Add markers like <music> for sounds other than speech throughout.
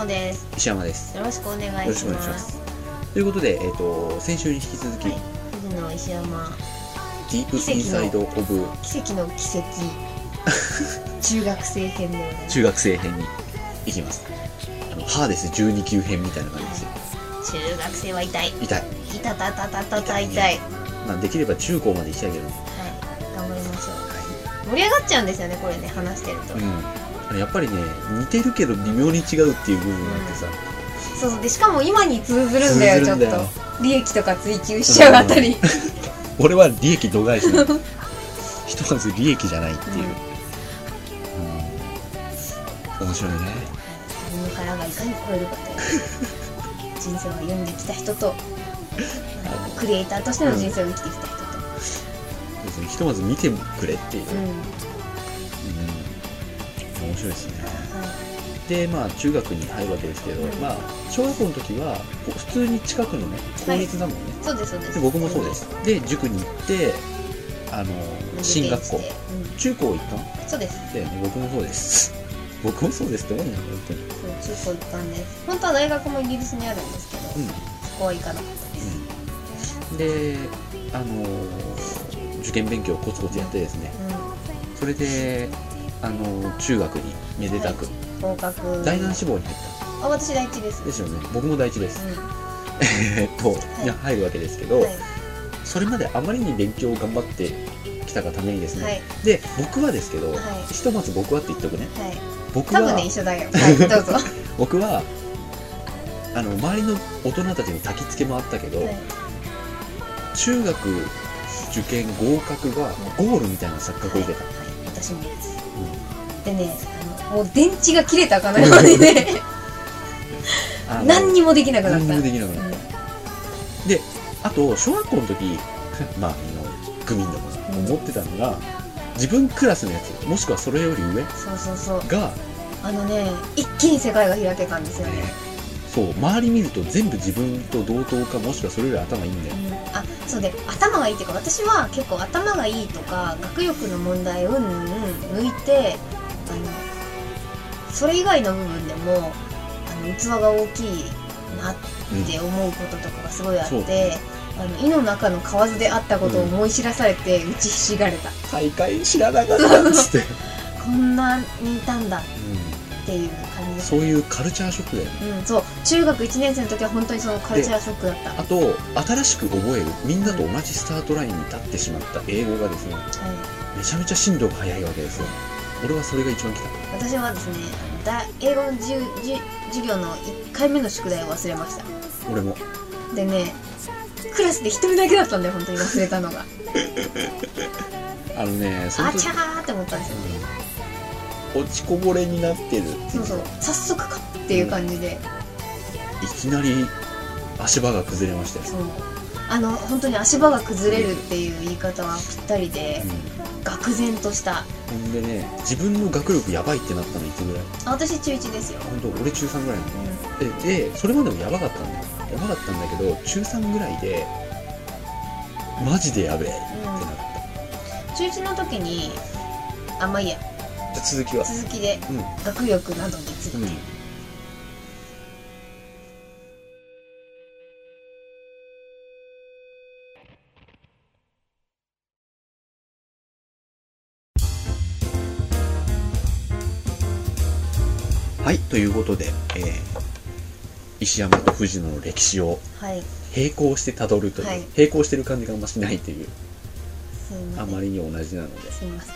野です。石山です。よろしくお願いします。ということで、えっ、と、先週に引き続き、はい、藤野石山、ディープインサイド・オブ奇跡の奇跡、<laughs> 中学生編でございます。中学生編に行きます。あの、ハーデス12級編みたいな感じですよ。中学生は痛い。痛い。いたたたたたた痛い。まあ、できれば中高まで行きたいけど、ははい、頑張りましょう。盛り上がっちゃうんですよね、これね、話してると。い。うん。やっぱりね、似てるけど微妙に違うっていう部分があってさ、そうそう。で、しかも今に通ずるんだよ、んだよ。と。利益とか追求しちゃうあたり。<laughs> 俺は利益度外視なの。ひとまず利益じゃないっていう、うん。面白いね。自分の殻がいかに超えるかという人生を歩んできた人と。クリエイターとしての人生を生きてきた人と、そうですねひとまず見てくれっていう、うんうん面白いですね。はでまあ中学に入るわけですけど、うん。まあ小学校の時は普通に近くのね公立だもんね、い、そうですそうです。で僕もそうです。で塾に行ってあの進学校。うん、中高行ったのそうです。だよね。僕もそうです。<laughs> 僕もそうですって思うんだよ本当に。そう中高行ったんです。本当は大学もイギリスにあるんですけど、うん。そこは行かなかったです、であの受験勉強をコツコツやってですね。うそれであの中学にめでたく、ん、合格。第何志望に入っあ私第一です。たですよね。僕も第一です、う <laughs> えっと、いに入るわけですけど、んはい。それまであまりに勉強を頑張ってきたがためにですね、はい。で僕はですけど、はい。ひとまず僕はって言っとくね。はい。僕は、多分ね一緒だよ。はい <laughs> どうぞ、は僕はあの周りの大人たちに焚き付けもあったけど、い。中学受験合格がゴールみたいな錯覚を受けた、はい、私もです。うんでねあのもう電池が切れたかのようにね。<laughs> 何にもできなくなった。何にもできなくなっうんであと小学校の時 <laughs> まああのグミンでもうん思ってたのが、自分クラスのやつもしくはそれより上そうそうそう。があのね一気に世界が開けたんですよね、そう周り見ると全部自分と同等かもしくはそれより頭いいんだよ、うん、あそうで頭がいいっていうか私は結構頭がいいとか学力の問題うんうん抜いてあのそれ以外の部分でもあの器が大きいなって思うこととかがすごいあって、あの胃の中の蛙であったことを思い知らされて打ちひしがれた、大会知らなかったっつって、<laughs> こんなにいたんだっていう感じです。そういうカルチャーショックだよね。うん、そう。中学1年生の時は本当にそのカルチャーショックだった、はあと新しく覚える。みんなと同じスタートラインに立ってしまった英語がですねい、めちゃめちゃ進度が速いわけですよ。俺はそれが一番きた。私はですねだ英語のじゅじゅ授業の1回目の宿題を忘れました。俺も。でねクラスで1人だけだったんだよ本当に忘れたのが。<laughs> あのねその時あちゃーって思ったんですよ。うん落ちこぼれになってるっていそうそう。早速かっていう感じで、いきなり足場が崩れましたよ、そう。あの本当に足場が崩れるっていう言い方はぴったりでうん。愕然とした。ほんでね自分の学力やばいってなったのいつぐらい？あ私中1ですよ、本当俺中3ぐらいなうのででそれまでもやばかったんだ。よやばかったんだけど中3ぐらいでマジでやべえってなっん。中1の時にあまあいいや。たじゃあ続きは。続きでうん。学力などについて、うん。はいということで、えー石山と藤野の歴史をはい。並行してたどるという、はい。並行してる感じがあんましないというすいあまりに同じなので。すいません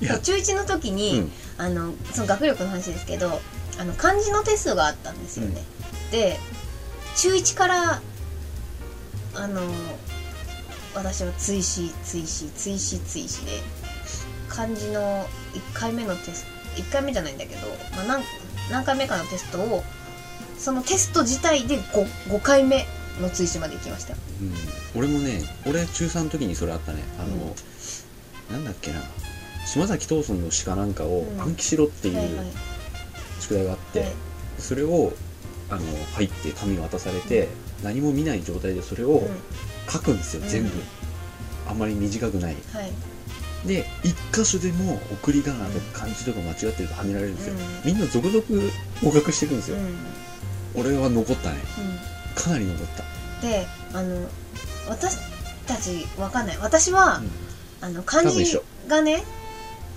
<laughs> 中1の時に、うん。あのその学力の話ですけどあの漢字のテストがあったんですよね、で中1からあの私は追試追試追試追試で漢字の1回目のテスト1回目じゃないんだけど、まあ、何何回目かのテストをそのテスト自体で 5, 5回目の追試まで行きました。うん、俺もね俺中3の時にそれあったね。あの、なんだっけな島崎藤村の詩かなんかをうん。暗記しろっていう宿題があって、はい。それをあの入って紙渡されて、何も見ない状態でそれをうん。書くんですよ、うん。全部。あんまり短くない。はい。で一箇所でも送り仮名とか漢字とか間違ってるとはめられるんですよ、うみんな続々合格していくんですよ、俺は残ったね。うん。かなり残った。であの私たちわかんない。私は、あの漢字がね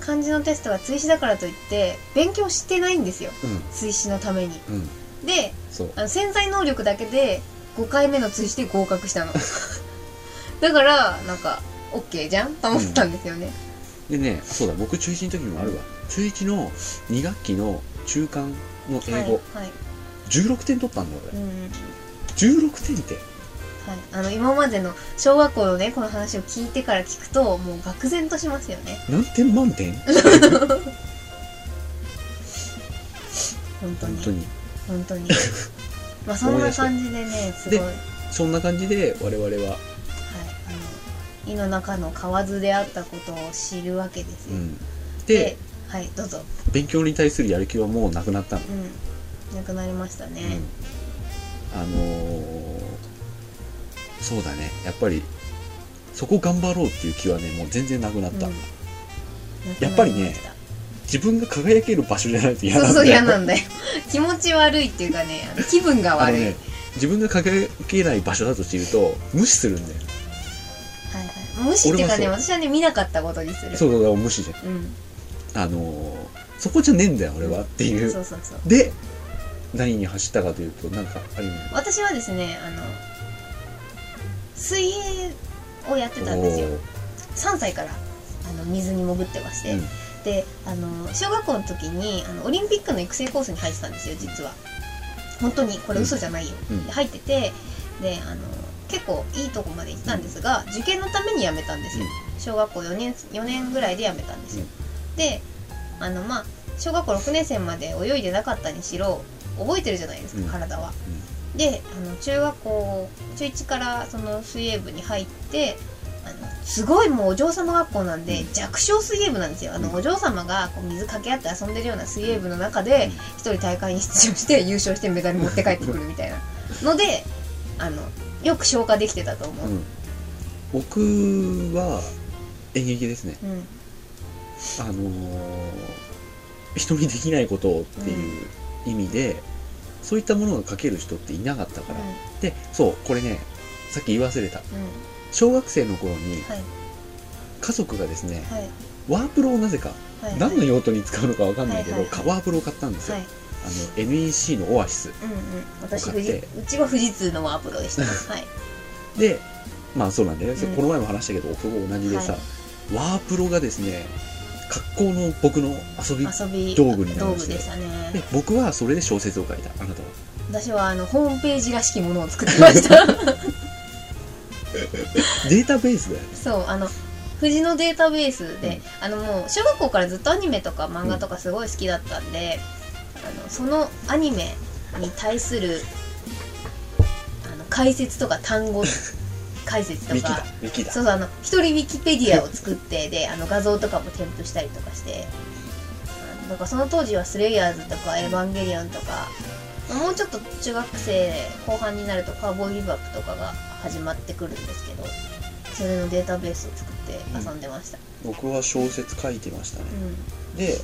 漢字のテストが追試だからといって勉強してないんですよ。うん。追試のために。うん。であの潜在能力だけで5回目の追試で合格したの。<laughs> だからなんか OK じゃんと思ったんですよね、でねそうだ僕中1の時にもあるわ。中1の2学期の中間の英語、はいはい。16点取ったんだ俺、うんはい16点ってあの今までの小学校のねこの話を聞いてから聞くともう愕然としますよね。何点満点？<laughs> 本当に。本当に。本当に。<laughs> まあそんな感じでねすごい。そんな感じで我々は。あの胃の中の蛙であったことを知るわけですよ、うん。ではいどうぞ。勉強に対するやる気はもうなくなったの、うん。なくなりましたね、うん、あのーそうだね。やっぱりそこ頑張ろうっていう気はねもう全然なくなった、うん。やっぱりね自分が輝ける場所じゃないと嫌そうそうなんだよ嫌なんだよ。<laughs> 気持ち悪いっていうかねあの気分が悪い、ね自分が輝けない場所だと知ると無視するんだよ。はいはい、無視っていうかね俺も私はね見なかったことにする。そうそうそう無視じゃん。うん。あのーそこじゃねえんだよ俺は。っていう、そうそうそう。で何に走ったかというとなんかある意味私はですねあの水泳をやってたんですよ。3歳からあの水に潜ってまして、うん。であの小学校の時にあのオリンピックの育成コースに入ってたんですよ実は。本当にこれ嘘じゃないよ、うん。で入っててであの結構いいとこまで行ったんですが、受験のために辞めたんですよ、小学校4年 ,4 年ぐらいで辞めたんですよ、であのまあ小学校6年生まで泳いでなかったにしろ覚えてるじゃないですか、うん。体は、であの中学校中1からその水泳部に入ってあのすごいもうお嬢様学校なんで、うん。弱小水泳部なんですよ。あの、うん。お嬢様がこう水かけ合って遊んでるような水泳部の中でうん。一人大会に出場して優勝してメダル持って帰ってくるみたいな。のであのよく消化できてたと思う、うん。僕は演劇ですね。うん。あのー人にできないことをっていう意味で、そういったものが書ける人っていなかったから、でそうこれねさっき言い忘れた。うん。小学生の頃にはい。家族がですねはい。ワープロをなぜかはい。何の用途に使うのかわかんないけど、はいはいはい。ワープロを買ったんですよ、はい。あの NEC のオアシス。うんうん。私買って。富士うちは富士通のワープロでした。<laughs> はい。でまあそうなんだよ。ね、うん。この前も話したけど僕も同じでさ、はワープロがですね格好の僕の遊び遊び道具になりました道具でしたでね僕はそれで小説を書いたあなたは？私はあのホームページらしきものを作ってました。データベースだよね。そうあの富士のデータベースで、あのもう小学校からずっとアニメとか漫画とかすごい好きだったんで、あのそのアニメに対するあの解説とか単語解説とかそうそうあの一人ウィキペディアを作ってであの画像とかも添付したりとかしてあのだからその当時はスレイヤーズとかエヴァンゲリオンとかもうちょっと中学生後半になるとカーボーイビバップとかが始まってくるんですけどそれのデータベースを作って遊んでました。僕は小説書いてましたね。う、で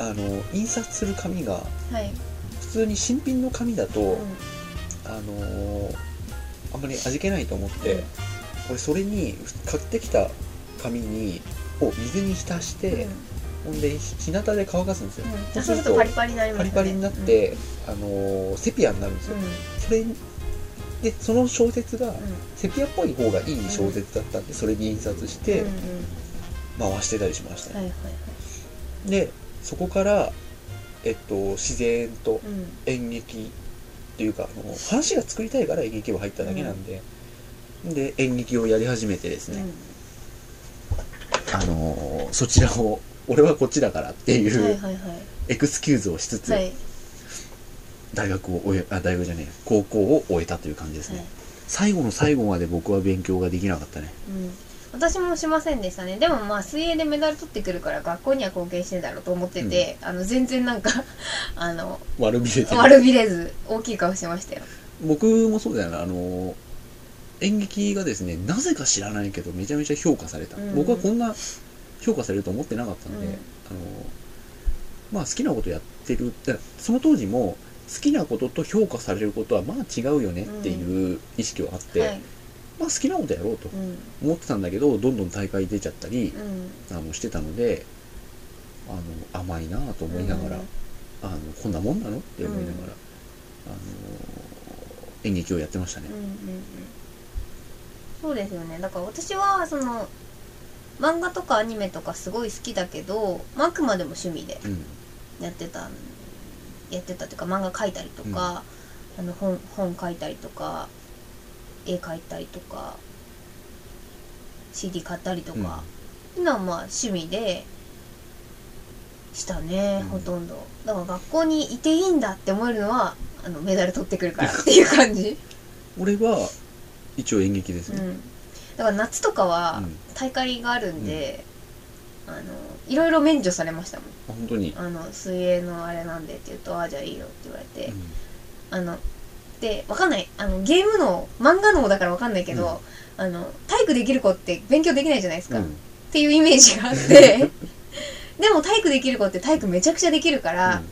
あの印刷する紙がんはい、普通に新品の紙だと、うん。あのーあんまり味気ないと思って、俺それに買ってきた紙にを水に浸して、ほんで日向で乾かすんですよ、うん。そうするとパリパリになりますよね。パリパリになって、あのーセピアになるんですよ、うん。うんそれでその小説がうん。セピアっぽい方がいい小説だったんで、それに印刷してうんうん。回してたりしましたね、はいはいはい。でそこからえっと自然とうん。演劇っていうかあの話が作りたいから演劇部入っただけなんで、で演劇をやり始めてですね、あのそちらを俺はこっちだからってうんはいいうはいはい。エクスキューズをしつつ、はい。大学を終えあ大学じゃねえ高校を終えたという感じですね、はい。最後の最後まで僕は勉強ができなかったね。うん私もしませんでしたね。でもまあ水泳でメダル取ってくるから学校には貢献してんだろうと思ってて、あの全然なんか <laughs> あの悪びれてる。悪びれず大きい顔してましたよ。僕もそうだよな。あの演劇がですねなぜか知らないけどめちゃめちゃ評価された、うん。僕はこんな評価されると思ってなかったんで、うん。あのまあ好きなことやってる。だからその当時も好きなことと評価されることはまあ違うよねっていう意識はあって、はいまあ好きなことやろうとうん。思ってたんだけどどんどん大会出ちゃったりうん。あのしてたのであの甘いなぁと思いながら、あのこんなもんなのって思いながら、あの演劇をやってましたね。うん。うんうん。そうですよね。だから私はその漫画とかアニメとかすごい好きだけど、まあ、あくまでも趣味でうん。やってたやってたっていうか漫画描いたりとか、あの本本書いたりとか絵描いたりとか CD 買ったりとか、っていうのはまあ趣味でしたね、うん。ほとんど。だから学校にいていいんだって思えるのはあのメダル取ってくるから <laughs> っていう感じ、俺は一応演劇ですね。うん、だから夏とかはうん。大会があるんで、あのいろいろ免除されましたもん。あ本当に。あの水泳のあれなんでって言うとああじゃあいいよって言われて、あのでわかんない。あのゲームの漫画のだからわかんないけど、あの体育できる子って勉強できないじゃないですか、っうん。ていうイメージがあって。<laughs> でも体育できる子って体育めちゃくちゃできるから、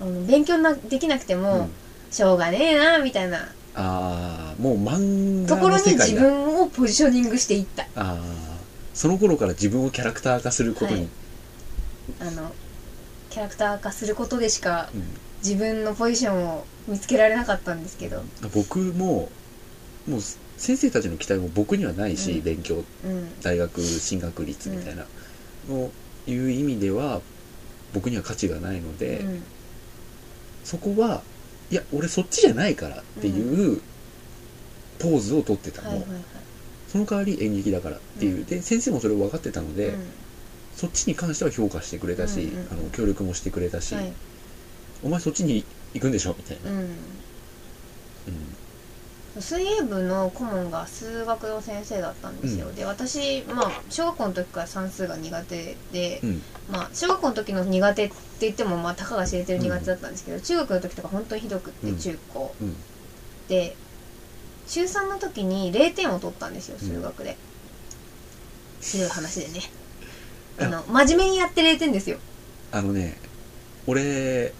あの勉強なできなくてうん。も、しょうがねえなみたいな。ああもう漫ところに。自分をポジショニングしていった。ああその頃から自分をキャラクター化することに。はい。あのキャラクター化することでしかうん自分のポジションを見つけられなかったんですけど。僕ももう先生たちの期待も僕にはないし、うん。勉強。うん。大学進学率みたいな。のいう意味では僕には価値がないので、うん。そこはいや俺そっちじゃないからっていうポーズをとってたの、はいはいはい。その代わり演劇だからっていう、うん。で先生もそれを分かってたので、うん。そっちに関しては評価してくれたし、うんうんうん。あの協力もしてくれたし、はいお前そっちに行くんでしょ？みたいな、うん。うん。水泳部の顧問が数学の先生だったんですよ、で私まあ小学校の時から算数が苦手で、うん。まあ小学校の時の苦手って言ってもまあたかが知れてる苦手だったんですけど、中学の時とか本当にひどくって、うん。中高。うん。で中3の時に0点を取ったんですよ数学で、ひどい話でね。<laughs> あの真面目にやって0点ですよ。あのね俺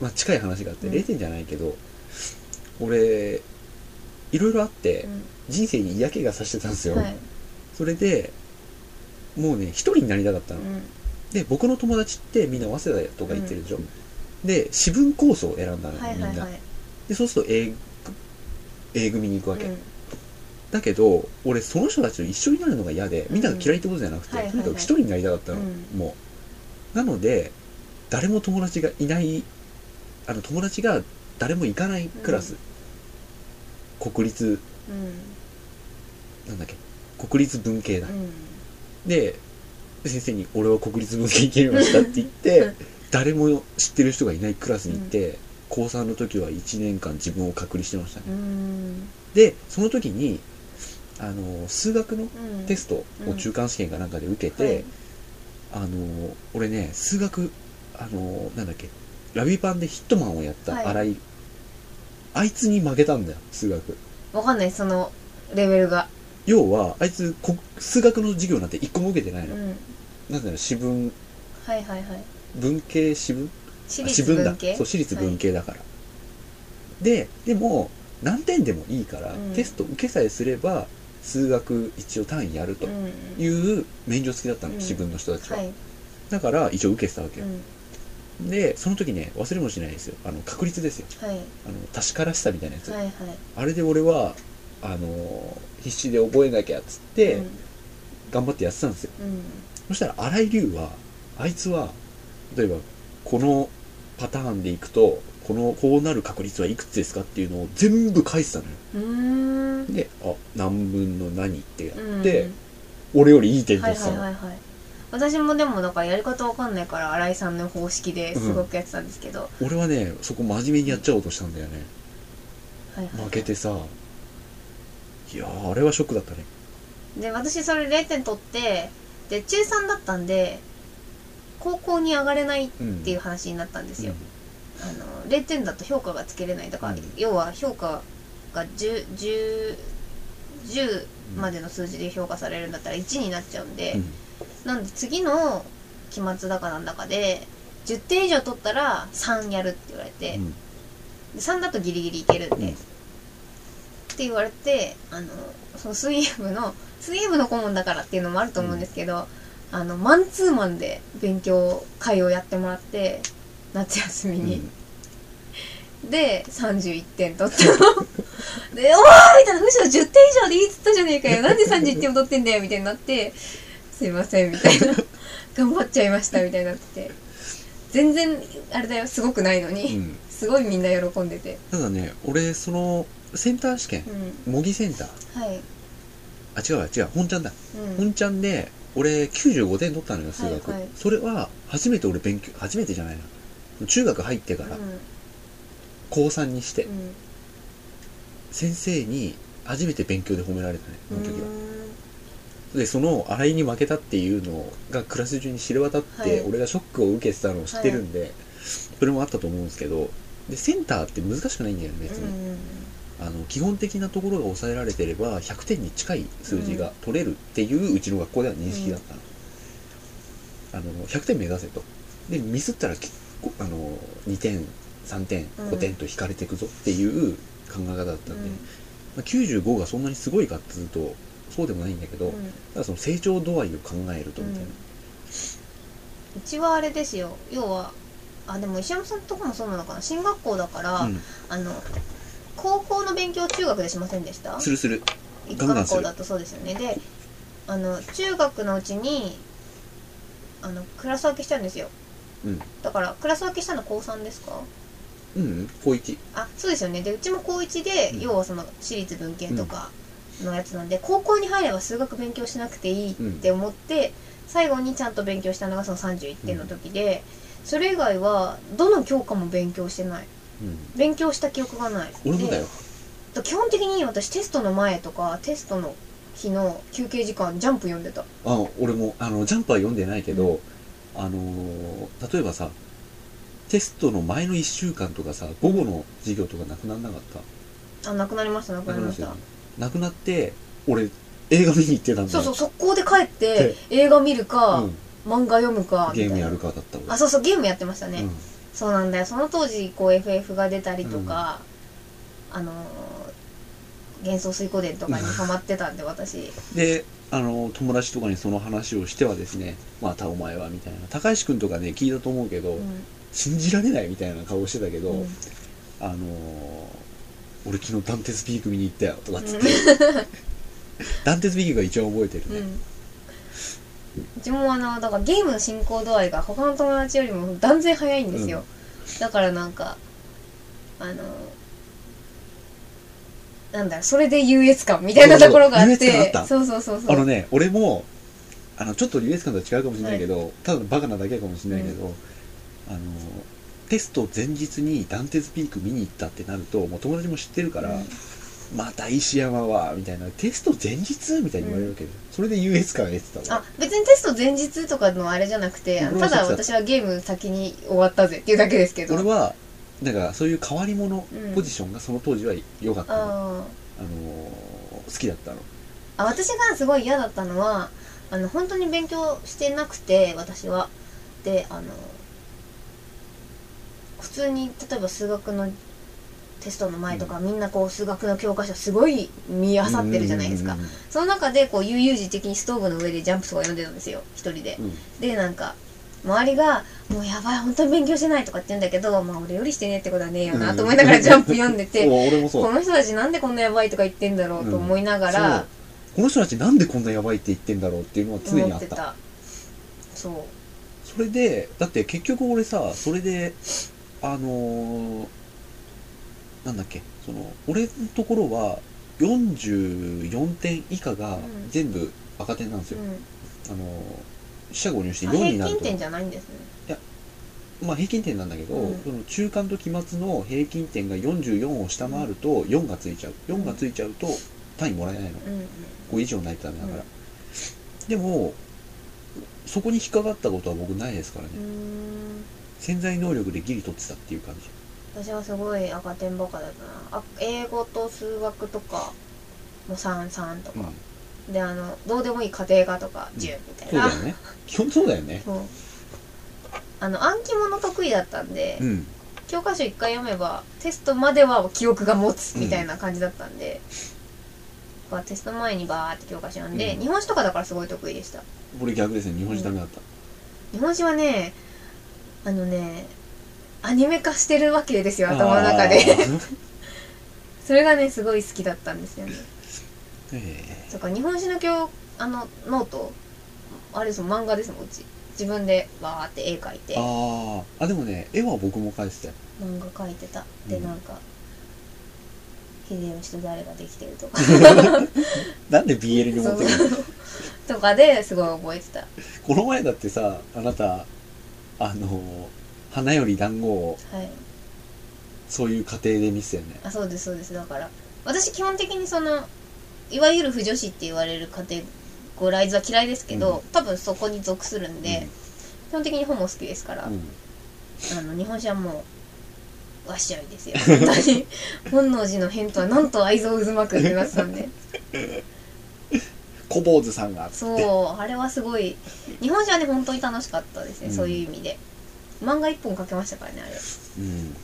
まあ近い話があって、うん。0点じゃないけど俺いろいろあって、うん。人生に嫌気がさしてたんですよ、はい、それでもうね一人になりたかったの、うん。で僕の友達ってみんな早稲田とか行ってるでしょ、で私文コースを選んだのよ、みんなはいはい。はいでそうすると A, A 組に行くわけ、うん。だけど俺その人たちと一緒になるのが嫌でみんなが嫌いってことじゃなくて、とにかく一人になりたかったの、うん。もう。なので誰も友達がいないあの友達が誰も行かないクラス、国立。うん。なんだっけ。国立文系だ、うん。で先生に「俺は国立文系行けました」って言って、う <laughs> ん誰も知ってる人がいないクラスに行って、高3の時は1年間自分を隔離してましたね、うん。でその時にあの数学のうん。テストを中間試験かなんかで受けて、はい。あの俺ね数学あのなんだっけラビパンでヒットマンをやったはい。あいつに負けたんだよ数学。わかんないそのレベルが。要はあいつこ数学の授業なんて一個も受けてないうの、ん。なんだろう私文はいはいはい。文系私文私立文系？そう私立文系だから、ででも何点でもいいから、うん。テスト受けさえすれば数学一応単位やるという免除付きだったの、うん。私文の人たちは、はい。だから一応受けてたわけよ、うんでその時ね忘れもしないですよ。あの確率ですよ。はい。あの確からしさみたいなやつ、はいはい。あれで俺はあの必死で覚えなきゃっつって、頑張ってやってたんですよ。うん。うんそしたら荒井龍はあいつは例えばこのパターンでいくとこのこうなる確率はいくつですかっていうのを全部書いてたのよ。であ何分の何ってやうん。って、俺よりいい点はい取ってたの、はいはいはい私もでもだからやり方わかんないから新井さんの方式ですごくやってたんですけど、俺はねそこ真面目にやっちゃおうとしたんだよね。はいはい負けてさいやーあれはショックだったね。で私それ0点取ってで中3だったんで高校に上がれないっうんていう話になったんですよ、あの0点だと評価がつけれない。だから、うん。要は評価が 10, 10, 10までの数字で評価されるんだったら1になっちゃうんで、うんなんで次の期末だかなんだかで10点以上取ったら3やるって言われて、うん。で3だとギリギリいけるんで、うん。って言われてあのその水泳部の水泳部の顧問だからっていうのもあると思うんですけど、あのマンツーマンで勉強会をやってもらって夏休みに、で31点取ったの。で「おー!」みたいな「むしろ10点以上でいいっつったじゃねえかよ。なんで31点も取ってんだよ」みたいになって「すいません」みたいな「<laughs> 頑張っちゃいました」みたいになってて。全然あれだよすごくないのに、うん。すごいみんな喜んでて。ただね俺そのセンター試験うん。模擬センター。はい。あ違うわ違う。本ちゃんだ。うん。本ちゃんで俺95点取ったのよ数学、はいはい。それは初めて俺勉強初めてじゃないな。中学入ってから高3にしてうん。先生に初めて勉強で褒められたねその時は。うでその洗いに負けたっていうのがクラス中に知れ渡って、はい。俺がショックを受けてたのを知ってるんで、それもあったと思うんですけどでセンターって難しくないんだよね別んに、うん。あの基本的なところが抑えられてれば100点に近い数字が取れるっていううちの学校では認識だったの,、あの100点目指せと。でミスったら結構あの2点3点うん。5点と引かれていくぞっていう考え方だったんで、うん。まあ、95がそんなにすごいかっつうとそうでもないんだけど、うん。ただその成長度合いを考えるとみたいな、うちはあれですよ。要はあでも石山さんとこもそうなのかな。進学校だから、うん。あの高校の勉強中学でしませんでした？するする。一貫校だとそうですよね。であの中学のうちにあのクラス分けしちゃうんですよ。うん。だからクラス分けしたの高3ですか？うんうん。高一。あそうですよね。でうちも高1で、うん。要はその私立文系とかのやつなんで、高校に入れば数学勉強しなくていいって思って、最後にちゃんと勉強したのがその31点の時で、それ以外はどの教科も勉強してない。うん。勉強した記憶がない。俺もだよ。で基本的に私テストの前とかテストの日の休憩時間ジャンプ読んでた。あ俺もあのジャンプは読んでないけど、あのー例えばさテストの前の1週間とかさ午後の授業とかなくならなかった？あなくなりましたなくなりましたなくなって俺映画見に行ってたんだよ。そうそう速攻で帰って映画見るか、うん。漫画読むかゲームやるかだった俺あそうそうゲームやってましたね、うん。そうなんだよ。その当時こう FF が出たりとか、あのー幻想水湖伝とかにハマってたんで私。であの友達とかにその話をしてはですねまたお前はみたいな。高橋君とかね聞いたと思うけど、うん。信じられないみたいな顔してたけど、うん。あのー俺昨日ダンテスピーク見に行ったよとかっつって、<laughs> ダンテスピークが一番覚えてるね、うん。うちもあのだからゲームの進行度合いが他の友達よりも断然早いんですよ、だからなんかあのなんだそれで優越感みたいなところがあっそうそう優越てそうそうそうそう。あのね俺もあのちょっと優越感とは違うかもしれないけど、ただのバカなだけかもしれないけど、あのテスト前日にダンテスピーク見に行ったってなるともう友達も知ってるから、うん。また石山はみたいなテスト前日みたいに言われるわけで、それで優越感得てたわ。あ別にテスト前日とかのあれじゃなくてただ私はゲーム先に終わったぜっていうだけですけど。俺はなんかそういう変わり者うん。ポジションがその当時は良かった。の、ああーのー好きだったの。あ私がすごい嫌だったのはあの本当に勉強してなくて私は。であの普通に例えば数学のテストの前とか、みんなこう数学の教科書すごい見漁ってるじゃないですか、うんうんその中でこう悠々自適にストーブの上でジャンプとか読んでたんですよ一人で、うん。うんでなんか周りが「もうやばい本当に勉強してない」とかって言うんだけどまあ俺よりしてねえってことはねえよなと思いながら <laughs> ジャンプ読んでてこの人たちなんでこんなやばいとか言ってんだろうと思いながら、この人たちなんでこんなやばいって言ってんだろうっていうのは常にあった。そう。それでだって結局俺さそれであのーなんだっけ？その俺のところは44点以下がうん。全部赤点なんですよ、うん。あのー四捨五入してあ4になると。平均点じゃないんですね。まあ平均点なんだけど、うん。その中間と期末の平均点が44を下回ると4がついちゃう。4がついちゃうと単位もらえないの。うん5以上ないとダメだから、でもそこに引っかかったことは僕ないですからね、潜在能力でギリ取ってたっていう感じ。私はすごい赤点ばっかだったな。あ英語と数学とかも33とか、であのどうでもいい家庭科とか10みたいな、そうだよね。基本そうだよね。<laughs> そう。あの暗記物得意だったんで、うん。教科書一回読めばテストまでは記憶が持つみたいな感じだったんで、まあテスト前にバーって教科書読んで、うん。日本史とかだからすごい得意でした。俺逆ですね。日本史ダメだった、日本史はねあのねアニメ化してるわけですよ頭の中で。<laughs> それがねすごい好きだったんですよね。えそっか日本史の教あのノート？あれですもん漫画ですもんうち。自分でバーって絵描いて。ー、あー。あでもね絵は僕も描いてたよ。漫画描いてた。でうん。なんか秀吉と誰ができてるとか。<laughs> なんで BL に持ってくるとかですごい覚えてた。この前だってさあなたあの花より団子をはい。そういう家庭で見せたよね。あそうですそうです。だから私基本的にそのいわゆる不女子って言われるカテゴライズは嫌いですけど、多分そこに属するんで、基本的に本も好きですから、うん。うんあの日本史はもうわっしょいですよ。本当に。本能寺の変とはなんと愛憎渦巻くってなってたんで <laughs> 小坊主さんがそうあれはすごい日本史はね本当に楽しかったですね、うん。そういう意味で。漫画一本書けましたからねあれ。うん。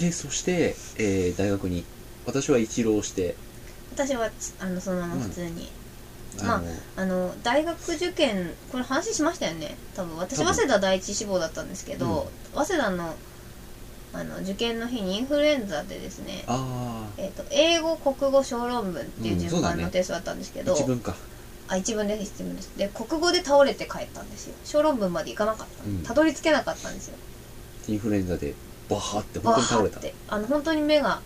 でそして、えー大学に私は一浪して。私はあのそのまま普通に、まああの大学受験これ話しましたよね。多分私早稲田第一志望だったんですけど、早稲田のあの受験の日にインフルエンザでですねあえー、と英語国語小論文っていう順番のテストだったんですけあど、一文かあ一文です一文です。で国語で倒れて帰ったんですよ。小論文までいかなかった、うん。たどり着けなかったんですよ。インフルエンザでバーってバ本当に倒れた。ーってあの本当に目が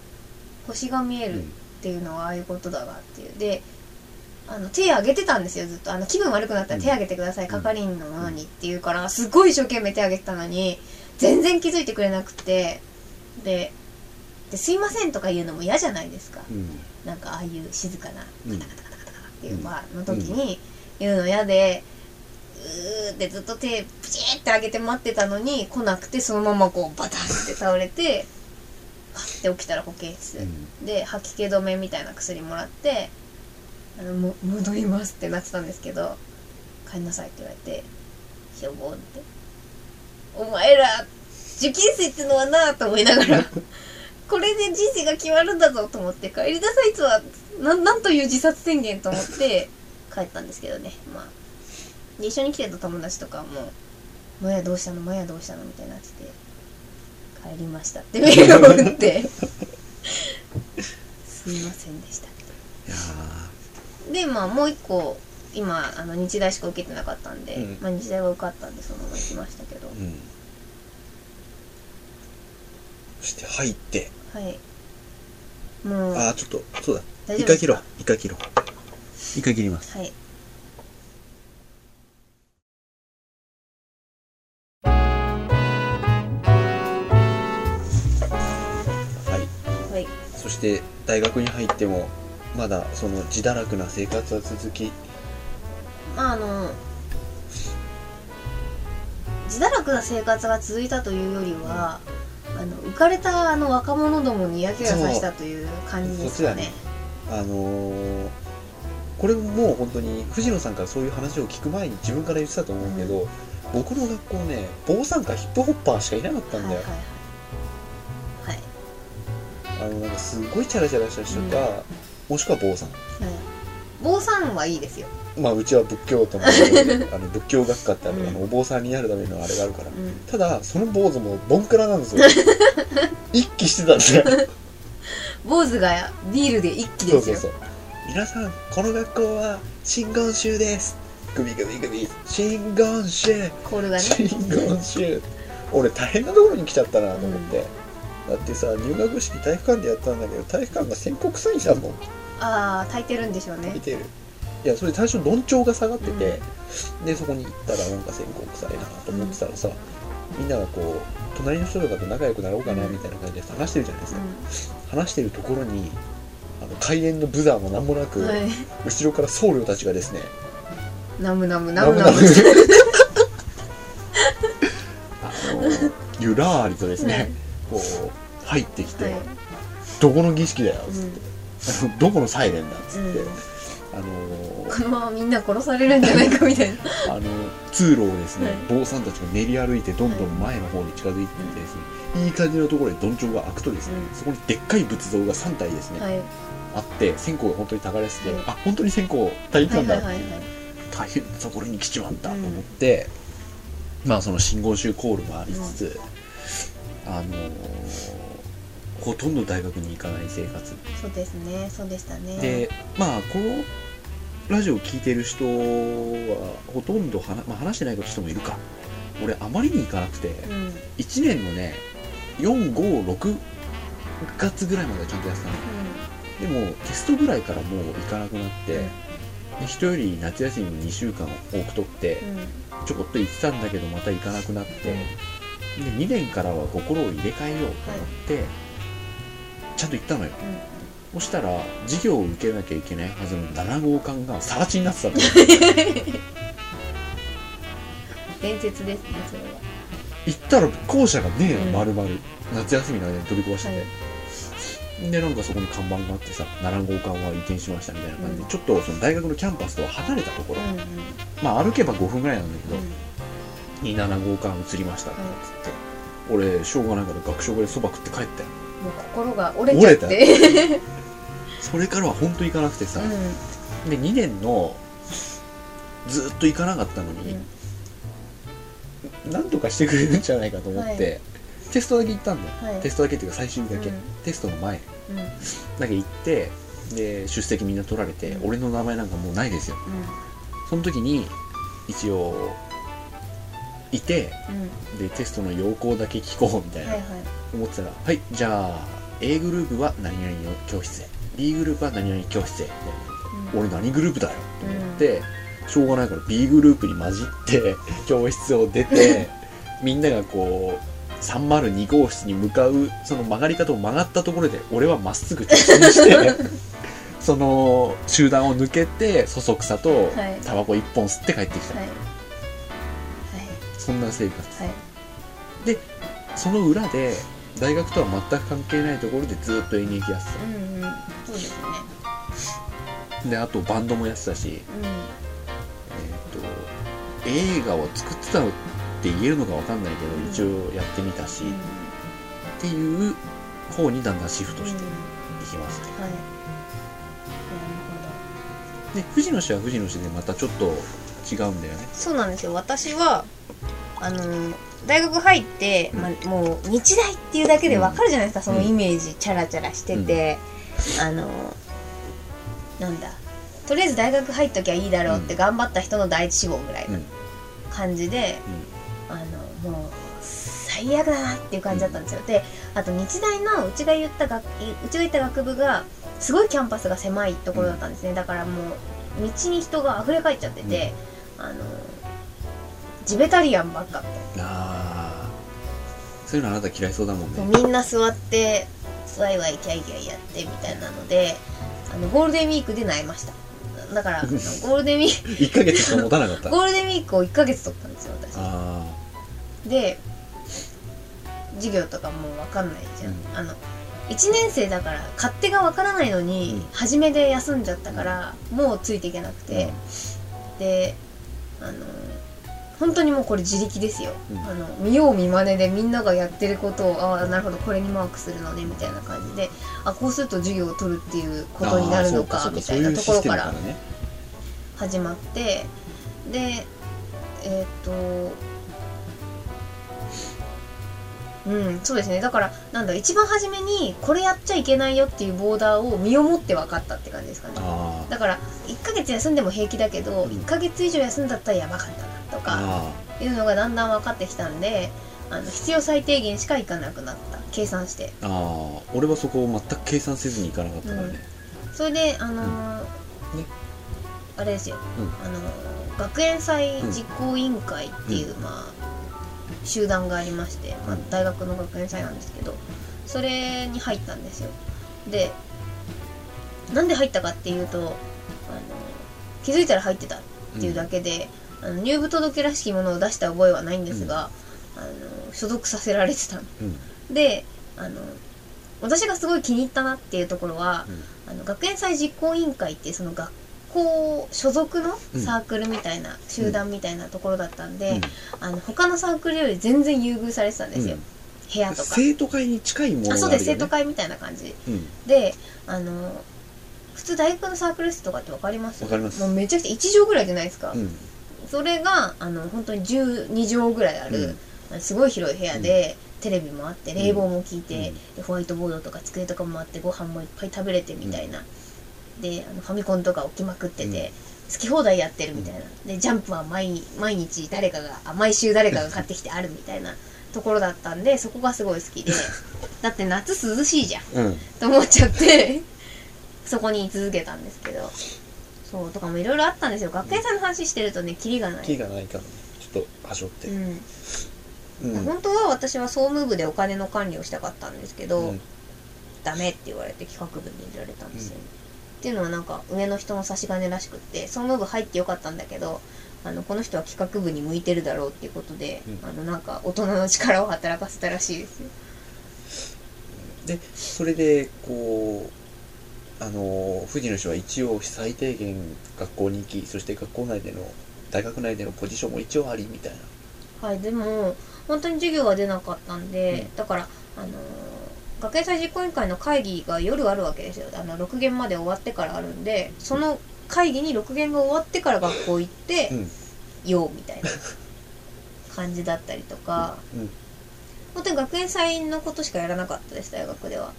星が見えるっうん。ていうのはああいうことだなっていう。であの手挙げてたんですよずっと。あの気分悪くなったら手挙げてください、ん。係員のものにっていうからすごい一生懸命手挙げてたのに全然気づいてくれなくて。でですいませんとか言うのも嫌じゃないですか、うん。なんかああいう静かなうん。カタカタカタカタカタっていうバーの時に言うの嫌でうーってずっと手プチって上げて待ってたのに来なくてそのままこうバタンって倒れてパッて起きたら保健室、うん。で吐き気止めみたいな薬もらってあのも戻りますってなってたんですけど帰んなさいって言われてしょぼんって。お前ら受験生ってのはなと思いながら <laughs> これで人生が決まるんだぞと思って帰りなさいとはなんなんという自殺宣言と思って帰ったんですけどね。まあで一緒に来てた友達とかはもう「マヤどうしたの？マヤどうしたの?」みたいになってて「帰りました」ってメールを打って。<laughs> すいませんでした。いやでまあもう一個今あの日大しか受けてなかったんで、うん。まあ、日大が受かったんでそのまま行きましたけど、ーうん。そして入って。はい。もうああちょっとそうだ大丈夫ですか？イカ切ろう。イカ切ろうイカ切りますはい。そして大学に入ってもまだその自堕落な生活は続き。まああの自堕落な生活が続いたというよりはあの浮かれたあの若者どもに嫌気がさしたという感じですかねあのーこれもう本当に藤野さんからそういう話を聞く前に自分から言ってたと思うけど、僕の学校ね坊さんかヒップホッパーしかいなかったんだよ、はいはい。はい。あのなんかすごいチャラチャラした人か、うん。もしくは坊さん。はい坊さんはいいですよ、まあうちは仏教徒の <laughs> あの仏教学科ってあのお坊さんになるためのあれがあるから。うん、ただその坊主もボンクラなんですよ。<laughs> 一気してたんですよ坊主がビールで一気ですよ。そうそうそう。皆さんこの学校は真言宗です。グビグビグビ真言宗。コールがね。真言宗。俺大変なところに来ちゃったなと思って、だってさ入学式体育館でやったんだけど体育館が宣告サインだもん。ああ炊いてるんでしょうね。見てる。いやそれ最初論調が下がってて、でそこに行ったらなんか宣告臭いなと思ってたらさ、みんながこう隣の人とかと仲良くなろうかなみたいな感じで話してるじゃないですか、話してるところにあの開演のブザーも何もなく、うん、はい。後ろから僧侶たちがですねナムナムナムナム。あのゆらーりとですね、こう入ってきて、はい。どこの儀式だよ、うん。<laughs> どこのサイレンだっつって、うん。あのこのままみんな殺されるんじゃないかみたいな。あの通路をですね、はい。坊さんたちが練り歩いてどんどん前の方に近づいていってですね、い。い感じのところでどんちょうが開くとですね、うんそこにでっかい仏像が3体ですね、はい。あって線香が本当にたがれてて、はい。あ本当に線香焚いたんだ、はいはいはいはい。大変なところに来ちまったと思って、まあその信号集コールもありつつ、あのーほとんど大学に行かない生活。そうですねそうでしたね。でまあこのラジオを聞いてる人はほとんど話,、まあ、話してない人もいるか。俺あまりに行かなくて、うん。うん1年のね456月ぐらいまではちゃんとやってたの。でもテストぐらいからもう行かなくなって、で人より夏休みも2週間多く取ってうん。ちょこっと行ってたんだけどまた行かなくなって、で2年からは心を入れ替えようと思って、ちゃんと行ったのよそしたら授業を受けなきゃいけないはずの7号館が更地になってたの <laughs> 伝説ですねそれは。行ったら校舎がねえうん。の丸々。夏休みの間に取り壊してて、でなんかそこに看板があってさ7号館は移転しましたみたいな感じで、うん。ちょっとその大学のキャンパスとは離れたところ、うんうんまあ歩けば5分ぐらいなんだけど、うん。に7号館移りましたってはいつって、俺しょうがないから学食でそば食って帰ったよもう心が折れちゃって。それからは本当行かなくてさ、うで2年のずっと行かなかったのに、ん。なんとかしてくれるんじゃないかと思って、はい。テストだけ行ったんだよ、はい。テストだけっていうか最終日だけ、うん。テストの前。うん。うんだけ行ってで出席みんな取られて、うん。俺の名前なんかもうないですよ。うその時に一応いてんうん。でテストの要項だけ聞こうみたいな、はいはい。思ってたらはいじゃあ A グループは何々の教室へ。B グループは何々教室へ。みたいなうん。俺何グループだよ。と思って、しょうがないから B グループに混じって <laughs> 教室を出て <laughs> みんながこう302号室に向かうその曲がり方を曲がったところで俺はまっすぐ直進して <laughs> その集団を抜けてそそくさとはい。タバコ1本吸って帰ってきた、はいそんな生活。はい。はいその裏で大学とは全く関係ないところでずっと演劇やってうんうん。そうですね。たであとバンドもやってたし。うん。えー、と映画を作ってたのって言えるのかわかんないけど、うん。一応やってみたし、うん。っていう方にだんだんシフトしていきますね、はい。なるほど。で藤野氏は藤野氏でまたちょっと違うんだよね。そうなんですよ。私はあの大学入って、まあ、もう日大っていうだけでわかるじゃないですか、そのイメージチャラチャラしてて、あのなんだ。とりあえず大学入っときゃいいだろうって頑張った人の第一志望ぐらいのうん。感じで、あのもう最悪だなっていう感じだったんですよ、であと日大のうちが言った学うちが行った学部がすごいキャンパスが狭いところだったんですね、だからもう道に人が溢れ返っちゃってて、あのジベタリアンばっか。みたそういうのあなた嫌いそうだもんな、ねみんな座ってワイワイキャイキャイやってみたいなのであのゴールデンウィークで萎えました。だから <laughs> ゴールデンウィー1ヶ月しか持たなかった。クゴールデンウィークを1ヶ月取ったんですよ私。あで授業とかもう分かんないじゃん、うん。あの1年生だから勝手が分からないのに、うん。初めで休んじゃったから、もうついていけなくあて、であの本当にもうこれ自力ですよ、うん。あの見よう見まねでみんながやってることをああなるほどこれにマークするのねみたいな感じであこうすると授業を取るっていうことになるのかみたいなところから始まってでえーっとうんそうですね。だからなんだ一番初めにこれやっちゃいけないよっていうボーダーを身をもって分かったって感じですかね。だから1ヶ月休んでも平気だけど、うん。1ヶ月以上休んだったらやばかったなとかあいうのがだんだん分かってきたんであの必要最低限しか行かなくなった。計算して。ーあー。俺はそこを全く計算せずに行かなかったからね、それであのーうん。ね。あれですよ、うん。あのー学園祭実行委員会っていう、まあ集団がありまして、まあう、ん。大学の学園祭なんですけどそれに入ったんですよ。でなんで入ったかっていうとあの気づいたら入ってたっていうだけで、あの入部届らしきものを出した覚えはないんですが、あの所属させられてたの。うん。であの私がすごい気に入ったなっていうところは、あの学園祭実行委員会ってその学校所属のうん。サークルみたいな、集団みたいなところだったんで、うん。あの他のサークルより全然優遇されてたんですよ、うん。部屋とか。生徒会に近いものね、あそうです。生徒会みたいな感じ。うん。であの普通大学のサークル室とかって分かります？わかります。もうめちゃくちゃ1畳ぐらいじゃないですか、うん。それがあの本当に12畳ぐらいある、すごい広い部屋で、テレビもあって冷房も効いて、でホワイトボードとか机とかもあってご飯もいっぱい食べれてみたいな、であのファミコンとか置きまくってて、うん。好き放題やってるみたいな、でジャンプは毎毎日誰かがあ毎週誰かが買ってきてあるみたいな <laughs> ところだったんでそこがすごい好きで。<laughs> だって夏涼しいじゃん。うん。と思っちゃって <laughs> そこに居続けたんですけど。そうとかもいろいろあったんですよ。学園祭の話してるとねキリがない。キーがないからね。ちょっとはしょって。うん。うん。本当は私は総務部でお金の管理をしたかったんですけど、うん。ダメって言われて企画部に入れられたんですよ。ね、っていうのはなんか上の人の差し金らしくって総務部入ってよかったんだけどあのこの人は企画部に向いてるだろうっていうことで、うん。あのなんか大人の力を働かせたらしいですよ。でそれでこうあの藤野氏は一応最低限学校に行きそして学校内での大学内でのポジションも一応ありみたいな。はいでも本当に授業は出なかったんで、うん。だからあのー学園祭実行委員会の会議が夜あるわけですよ。あの6限まで終わってからあるんでその会議に6限が終わってから学校行って、うん。ようみたいな感じだったりとか。うん。本当に学園祭のことしかやらなかったです大学では。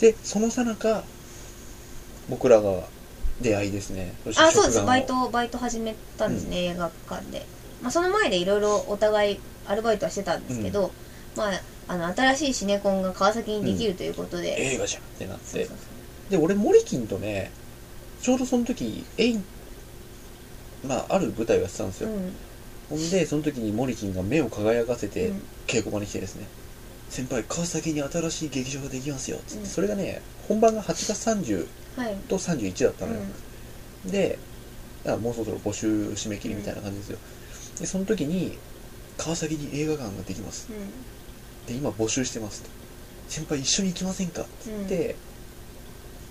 でそのさなか僕らが出会いですね。そしてあそうです。バイトバイト始めたんですね、映画館で、まあ、その前でいろいろお互いアルバイトはしてたんですけど、まああの新しいシネコンが川崎にできるということで、映画じゃんってなって。そうそうで俺モリキンとねちょうどその時エインまあある舞台をやってたんですよ、そううん。ほんでその時にモリキンが目を輝かせてうん。稽古場に来てですね、先輩川崎に新しい劇場ができますよっつって、うん。それがね本番が8月30はい。と31だったのよ、うでだからもうそろそろ募集締め切りみたいな感じですよ、でその時に川崎に映画館ができます。んで今募集してますと。先輩一緒に行きませんかっつうんって、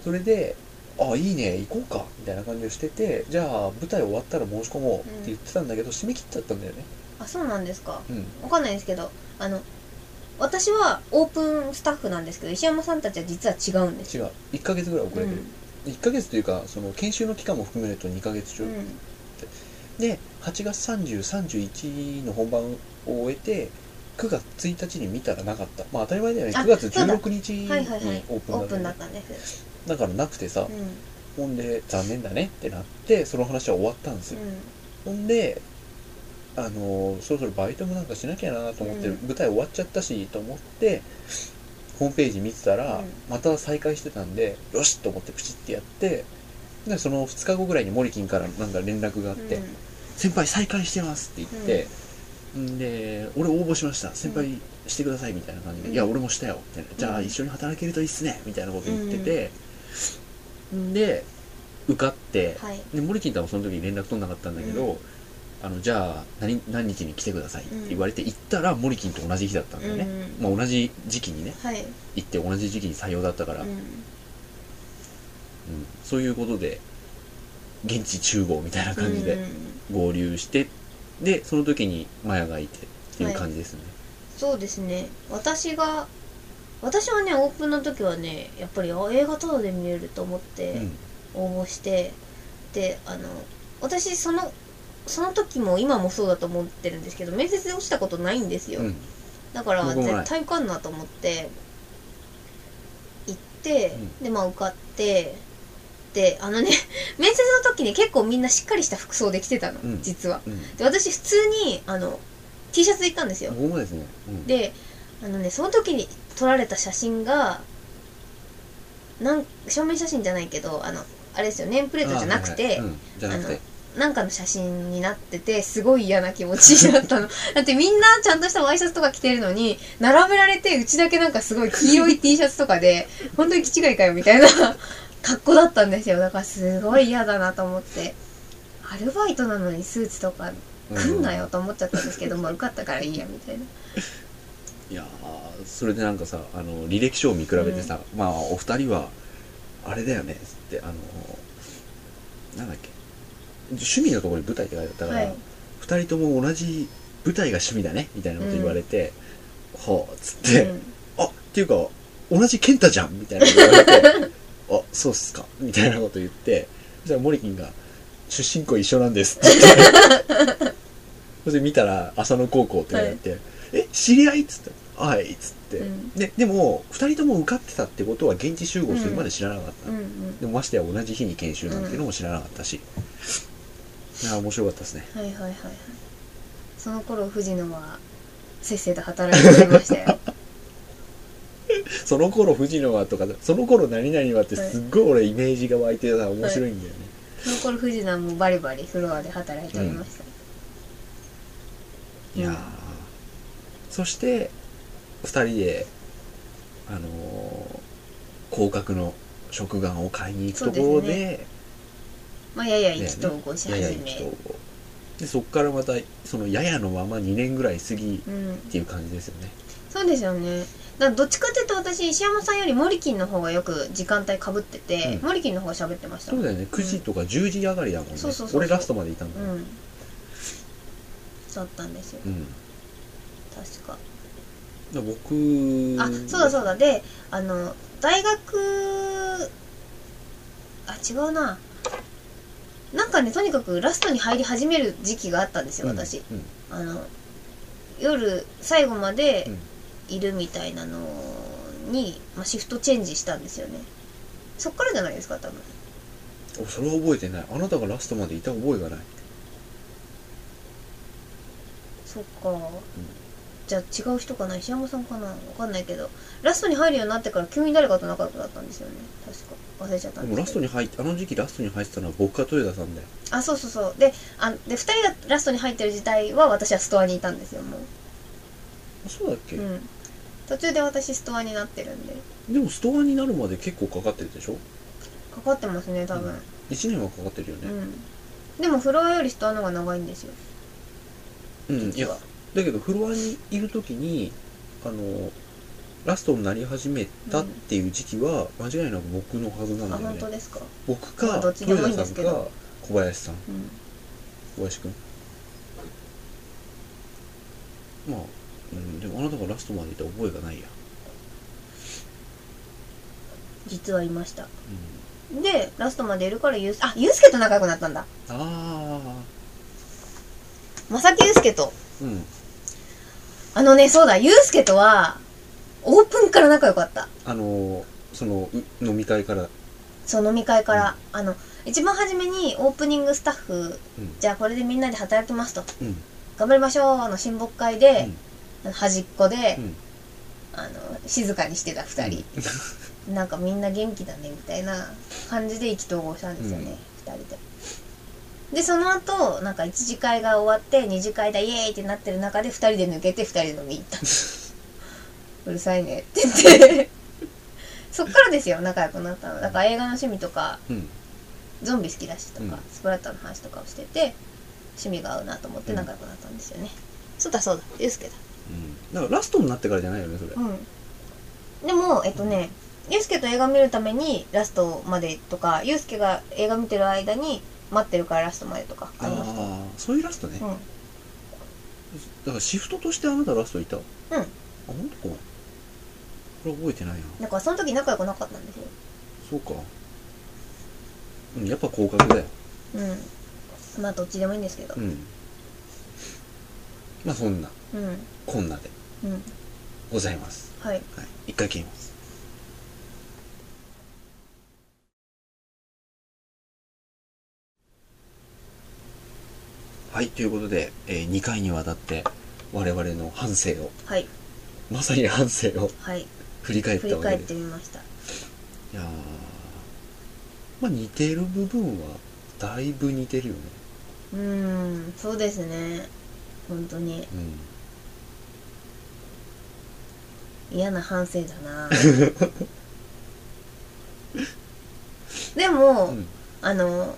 それであいいね行こうかみたいな感じをしててじゃあ舞台終わったら申し込もうって言ってたんだけど、締め切っちゃったんだよね。あそうなんですか。うん。わかんないですけどあの私はオープンスタッフなんですけど石山さんたちは実は違うんです。違う。1ヶ月ぐらい遅れてる、う1ヶ月というかその研修の期間も含めると2ヶ月中、ん。で8月3031の本番を終えて9月1日に見たらなかった。まあ当たり前だよね。あ9月そうだ。16日にはいはいはい。オープンだった,、オープンだったんですだからなくてさ、うん。ほんで残念だねってなってその話は終わったんですよ、うん。ほんであのーそろそろバイトもなんかしなきゃなと思って、うん。舞台終わっちゃったしと思ってホームページ見てたら、うん。また再開してたんでよしと思ってプチってやってでその2日後ぐらいにモリキンからなんか連絡があって、うん。先輩再開してますって言って、んで俺応募しました。先輩してくださいみたいな感じで、うん。いや俺もしたよみたいなじゃあうん一緒に働けるといいっすね。みたいなこと言ってて、ん。で受かって、はい。でモリキンとはその時に連絡取んなかったんだけど、うん。あのじゃあ何何日に来てくださいって言われて行ったらモリキンと同じ日だったんだよね、うんまあ、同じ時期にねはい。行って同じ時期に採用だったから、うん。うん。そういうことで現地集合みたいな感じでうん。合流して、でその時にマヤがいてっていう感じですね、そうですね。私が私はねオープンの時はねやっぱりあ映画タダで見れると思って応募して、であの私そのその時も今もそうだと思ってるんですけど面接で落ちたことないんですよ、うん。だから絶対受かんなと思って行って、うでまあ受かってであのね <laughs> 面接の時に結構みんなしっかりした服装で来てたの、うん。実は。うん。で私普通にあの T シャツで行ったんですよ、僕もですね、うん。であのねその時に撮られた写真がなん証明写真じゃないけどあのあれですよネームプレートじゃなくて、あはいはい。うん。じゃなくて。なんかの写真になっててすごい嫌な気持ちだったの。<laughs> だってみんなちゃんとしたワイシャツとか着てるのに並べられてうちだけなんかすごい黄色い T シャツとかで本当に気違いかよみたいな格好だったんですよ。だからすごい嫌だなと思って。アルバイトなのにスーツとか来んなよと思っちゃったんですけど、まあ受かったからいいやみたいな。いやーそれでなんかさあの履歴書を見比べてさ、まあお二人はあれだよねっつってあのなんだっけ。趣味のところに舞台って書いてあったから、はい。二人とも同じ舞台が趣味だねみたいなこと言われて、はあっつって、うん。あっていうか同じ健太じゃんみたいなこと言われて <laughs> あそうっすかみたいなこと言ってそしたらモリキンが「出身校一緒なんです」<laughs> って言ってそれで見たら浅野高校って書いてあって「え知り合い?」っつって「はい」っつって、うん。ででも二人とも受かってたってことは現地集合するまで知らなかった、うんうんでもましてや同じ日に研修なんていうのも知らなかったし、いや面白かったですね。はいはいはいはい。その頃藤野はせっせと働いておりましたよその頃藤野はとかその頃何々はってすっごい俺イメージが湧いてさ面白いんだよね、その頃藤野はもうバリバリフロアで働いておりました、いやー。そして2人であのー広角の食玩を買いに行くところででまあやや意気投合し始め、でそっからまたそのややのまま2年ぐらい過ぎっうん。ていう感じですよね。そうですよねだどっちかっていうと私石山さんよりモリキンの方がよく時間帯かぶってて、うん。モリキンの方が喋ってました。そうだよね。9時とか10時上がりだもんね、そうそうそうそう。俺ラストまでいたんだよ、うん。そうだったんですよ。うん。確か。だ僕あそうだそうだ。であの大学あ違うな。なんかねとにかくラストに入り始める時期があったんですよ私、うん。あの夜最後までうんいるみたいなのに、まあ、シフトチェンジしたんですよね。そっからじゃないですか多分。おそれは覚えてない。あなたがラストまでいた覚えがない。そっか、じゃあ違う人かな？石山さんかな？わかんないけど。ラストに入るようになってから急に誰かと仲良くなったんですよね。確か。忘れちゃったでもラスんですけどトに入ってあの時期ラストに入ってたのは僕か豊田さんだよあそうそうそう。であで2人がラストに入ってる時代は私はストアにいたんですよもあそうだっけ、う、うん、途中で私ストアになってるんで。でもストアになるまで結構かかってるでしょ？かかってますね多分。1年はかかってるよね。うん、でもフロアよりストアの方が長いんですよ。うん、いやだけどフロアにいる時にあのラストになり始めたっていう時期は間違いなく僕のはずなんだあよね、本当ですか？僕まあかどっちでもいいん豊田さんかですけど小林さん。うん。小林くん。まあ、うん、でもあなたがラストまでいた覚えがないや、実はいました。うん、でラストまでいるからゆうすあゆうすけと仲良くなったんだ。あ正木ゆうすけと。あうん。あのねそうだゆうすけとはオープンから仲良かった。あのそのう飲み会から。そう飲み会から、あの一番初めにオープニングスタッフ、うん。じゃあこれでみんなで働きますと。うん。頑張りましょうあの親睦会で、端っこで、うん。あの静かにしてた2人、<laughs> なんかみんな元気だねみたいな感じで意気投合したんですよね、2人で。でその後なんか1次会が終わって2次会だイエーイってなってる中で2人で抜けて2人で飲みに行った。<laughs> うるさいねって言って。<laughs> そっからですよ仲良くなったの。だから映画の趣味とかうん。ゾンビ好きだしとか、うん。スプラッターの話とかをしてて趣味が合うなと思って仲良くなったんですよね、そうだそうだユうスケだうん。だからラストになってからじゃないよねそれ。うん。でもえっとねユうスケと映画見るためにラストまでとかユうスケが映画見てる間に待ってるからラストまでとかありましたああそういうラストね、うん。だからシフトとしてあなたラストいた？あうん。本当か。これ覚えてないな。だからその時仲良くなかったんですよ。そうか。うんやっぱ広角だよ。うん。まあどっちでもいいんですけど。うん。まあそんな。うんこんなでうんございます。はい。はい。一回切ります。はい。ということで、え2回にわたって我々の反省をはい。まさに反省をはい。振り返っ振り返ったわけです。てみました。いやーまあ似てる部分はだいぶ似てるよね。うーん。そうですね。本当に。うん嫌な反省だな。<laughs> でも、うん。あの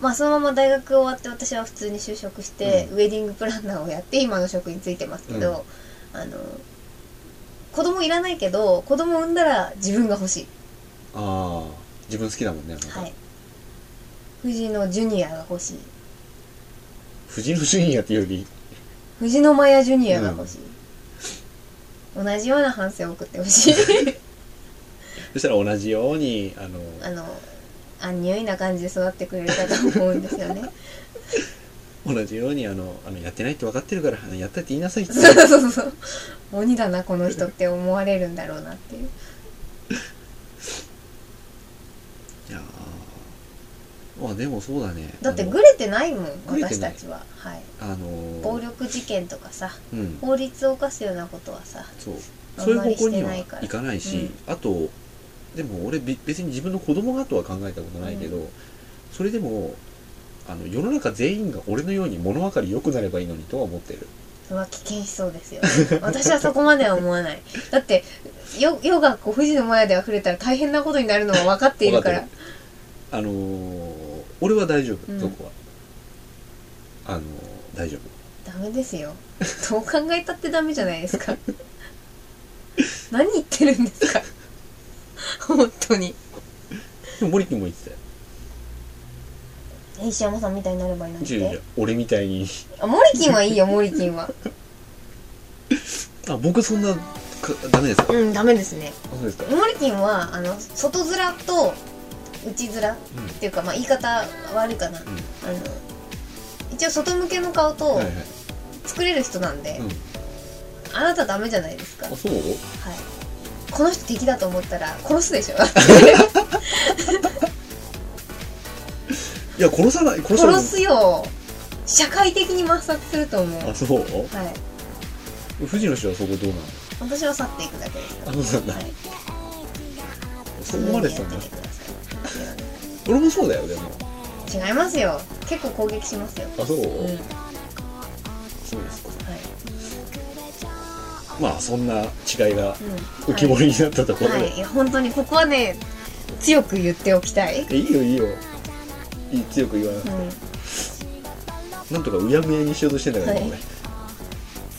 まあそのまま大学終わって私は普通に就職して、うウェディングプランナーをやって今の職に就いてますけど、あの子供いらないけど子供産んだら自分が欲しい。ああ自分好きだもんねはい。藤野ジュニアが欲しい。藤野ジュニアっていうより藤野マヤジュニアが欲しい、同じような反省を送ってほしい。そしたら同じようにあのあのアンニュイな感じで育ってくれるかと思うんですよね。同じようにあのあのやってないって分かってるからやったって言いなさいって。そうそうそう。鬼だなこの人って思われるんだろうなっていういやーまあでもそうだね。だってグレてないもん私たちは。はい。あのー暴力事件とかさうん。法律を犯すようなことはさそう。そういう方向にはいかないし、あとでも俺べ別に自分の子供がとは考えたことないけど、それでもあの世の中全員が俺のように物分かり良くなればいいのにとは思ってる。それは危険しそうですよ。私はそこまでは思わない。だってよ世がこう富士の前で溢れたら大変なことになるのは分かっているから。あのー俺は大丈夫、うん。そこは。あのー大丈夫。ダメですよ。どう考えたってダメじゃないですか。<laughs> 何言ってるんですか。<laughs> 本当に。でも森君も言ってたよ。石山さんみたいになればいいのにっ違う違う。て俺みたいに。あモリキンはいいよモリキンは。<laughs> あ僕そんなかダメですか？うんダメですね。あそうですか。モリキンはあの外面と内面っていうかまあ言い方悪いかな、うん。あの一応外向けの顔とはいはい。作れる人なんで、うん。あなたダメじゃないですか。はいあそう？この人敵だと思ったら殺すでしょ。いや殺さない殺さない。殺すよ社会的に抹殺すると思う。あそう？はい。富士の人はそこどうなの？私は去っていくだけです。からあそうなんだ、はい。そこまでしたん俺もそうだよでも。違いますよ。結構攻撃しますよ。あそう、うん。はいそうですか。まあそんな違いがうん。浮き彫りになったところで、はい、い。や本当にここはね強く言っておきたい、えいいよいいよ。いい強く言わなくて、うん、なんとかうやむやにしようとしてんだから、はい。今俺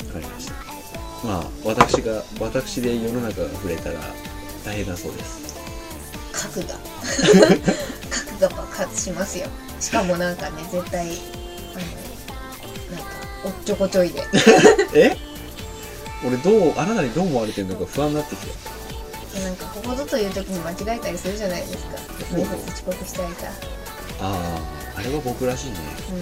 わかりました。まあ私が私で世の中が触れたら大変だそうです。核が <laughs> 核が爆発しますよ。しかもなんかね絶対あのなんかおっちょこちょいで。<laughs> え？俺どうあなたにどう思われてるのか不安になってきてなんかここぞという時に間違えたりするじゃないですか。面接遅刻したりさあああれは僕らしいね。うん。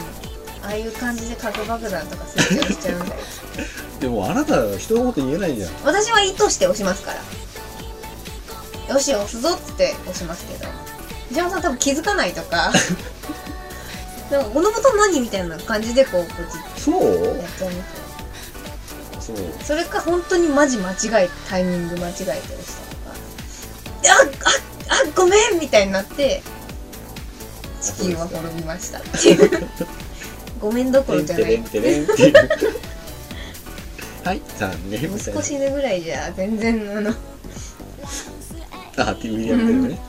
ああいう感じで核爆弾とか設置をしちゃうんだよ。<laughs> でもあなた人のこと言えないじゃん。私は意図して押しますからよし押すぞっつって押しますけど。藤山さん多分気づかないとか。<laughs> なんかこのボタン何みたいな感じでこうこっちそう？やっちゃいますよそう。それか本当にマジ間違えタイミング間違えて押したとか。あああごめんみたいになって地球は滅びました。っていうごめんどころじゃない。はい残念。みたいな息子死ぬぐらいじゃ全然あのあっていうウィリアム・テルね。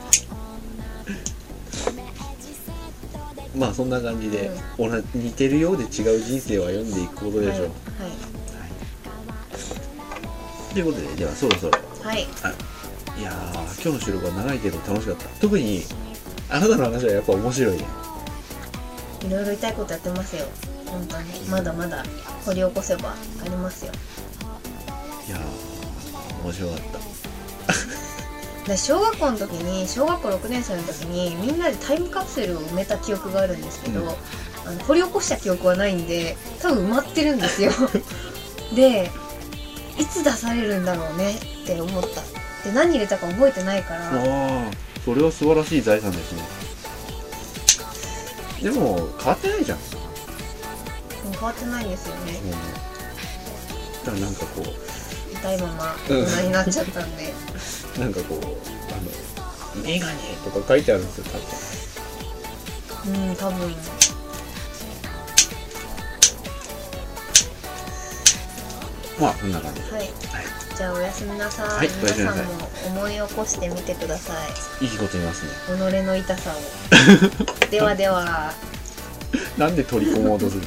まあそんな感じで、同じ似てるようで違う人生を歩んでいくことでしょう、はい。ということでではそろそろ。はい、はい。いやー今日の収録は長いけど楽しかった。特にあなたの話はやっぱ面白いね。いろいろ痛いことやってますよ。本当に。まだまだ掘り起こせばありますよ。いやー面白かったで小学校の時に小学校6年生の時にみんなでタイムカプセルを埋めた記憶があるんですけど、うん。あの掘り起こした記憶はないんで多分埋まってるんですよ。<laughs> でいつ出されるんだろうねって思った。で何入れたか覚えてないから。ああそれは素晴らしい財産ですね。でも変わってないじゃん、うん変わってないんですよね。うん、だからなんかこ痛いままうん大人になっちゃったんで、うなんかこうあのメガネとか書いてあるんですよ多分。うん多分。まあこんな感じ。ではい。はい。じゃあおやすみなさい、はい皆さんも思い起こしてみてください。いいこと言いますね。己の痛さを。<laughs> ではでは。なんで取り込もうとする